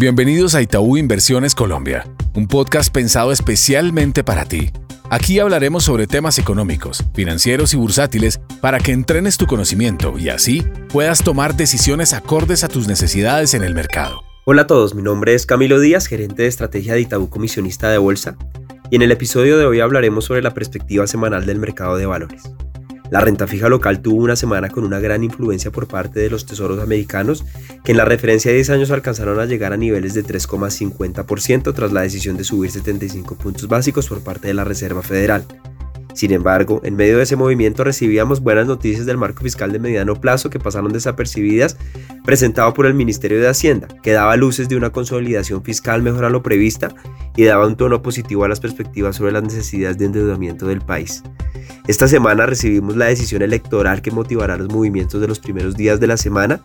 Bienvenidos a Itaú Inversiones Colombia, un podcast pensado especialmente para ti. Aquí hablaremos sobre temas económicos, financieros y bursátiles para que entrenes tu conocimiento y así puedas tomar decisiones acordes a tus necesidades en el mercado. Hola a todos, mi nombre es Camilo Díaz, gerente de estrategia de Itaú Comisionista de Bolsa, y en el episodio de hoy hablaremos sobre la perspectiva semanal del mercado de valores. La renta fija local tuvo una semana con una gran influencia por parte de los tesoros americanos, que en la referencia de 10 años alcanzaron a llegar a niveles de 3,50% tras la decisión de subir 75 puntos básicos por parte de la Reserva Federal. Sin embargo, en medio de ese movimiento recibíamos buenas noticias del marco fiscal de mediano plazo que pasaron desapercibidas, presentado por el Ministerio de Hacienda, que daba luces de una consolidación fiscal mejor a lo prevista y daba un tono positivo a las perspectivas sobre las necesidades de endeudamiento del país. Esta semana recibimos la decisión electoral que motivará los movimientos de los primeros días de la semana.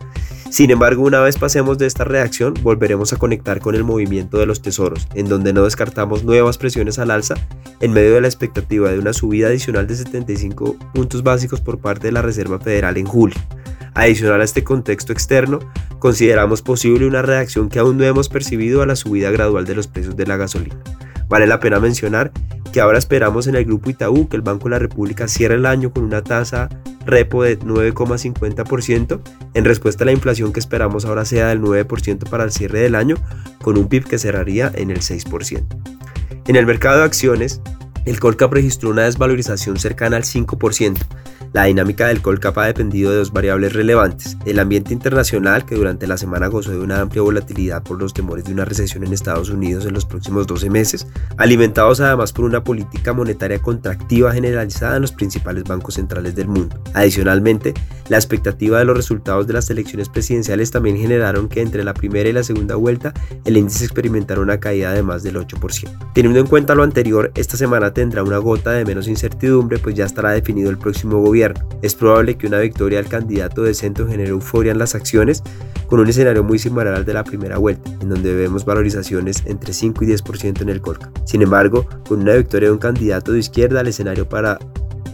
Sin embargo, una vez pasemos de esta reacción, volveremos a conectar con el movimiento de los tesoros, en donde no descartamos nuevas presiones al alza en medio de la expectativa de una subida adicional de 75 puntos básicos por parte de la Reserva Federal en julio. Adicional a este contexto externo, consideramos posible una reacción que aún no hemos percibido a la subida gradual de los precios de la gasolina. Vale la pena mencionar que ahora esperamos en el Grupo Itaú que el Banco de la República cierre el año con una tasa repo de 9,50% en respuesta a la inflación que esperamos ahora sea del 9% para el cierre del año, con un PIB que cerraría en el 6%. En el mercado de acciones, el Colcap registró una desvalorización cercana al 5%, la dinámica del Colcap ha dependido de dos variables relevantes, el ambiente internacional que durante la semana gozó de una amplia volatilidad por los temores de una recesión en Estados Unidos en los próximos 12 meses, alimentados además por una política monetaria contractiva generalizada en los principales bancos centrales del mundo. Adicionalmente, la expectativa de los resultados de las elecciones presidenciales también generaron que entre la primera y la segunda vuelta el índice experimentara una caída de más del 8%. Teniendo en cuenta lo anterior, esta semana tendrá una gota de menos incertidumbre pues ya estará definido el próximo gobierno es probable que una victoria del candidato de centro genere euforia en las acciones, con un escenario muy similar al de la primera vuelta, en donde vemos valorizaciones entre 5 y 10% en el Colcap. Sin embargo, con una victoria de un candidato de izquierda, el escenario para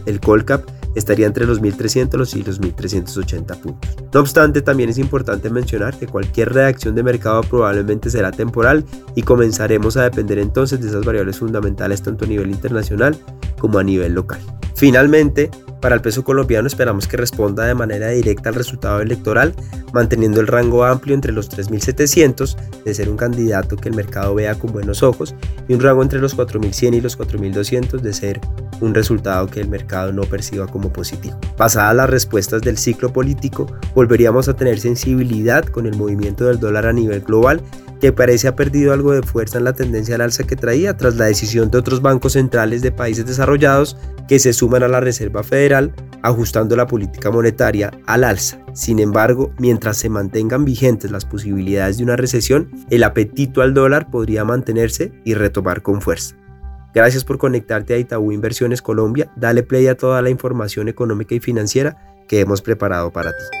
el Colcap estaría entre los 1.300 y los 1.380 puntos. No obstante, también es importante mencionar que cualquier reacción de mercado probablemente será temporal y comenzaremos a depender entonces de esas variables fundamentales tanto a nivel internacional como a nivel local. Finalmente, para el peso colombiano esperamos que responda de manera directa al resultado electoral, manteniendo el rango amplio entre los 3.700 de ser un candidato que el mercado vea con buenos ojos y un rango entre los 4.100 y los 4.200 de ser un resultado que el mercado no perciba como positivo. Pasadas las respuestas del ciclo político, volveríamos a tener sensibilidad con el movimiento del dólar a nivel global que parece ha perdido algo de fuerza en la tendencia al alza que traía tras la decisión de otros bancos centrales de países desarrollados que se suman a la Reserva Federal ajustando la política monetaria al alza. Sin embargo, mientras se mantengan vigentes las posibilidades de una recesión, el apetito al dólar podría mantenerse y retomar con fuerza. Gracias por conectarte a Itaú Inversiones Colombia. Dale play a toda la información económica y financiera que hemos preparado para ti.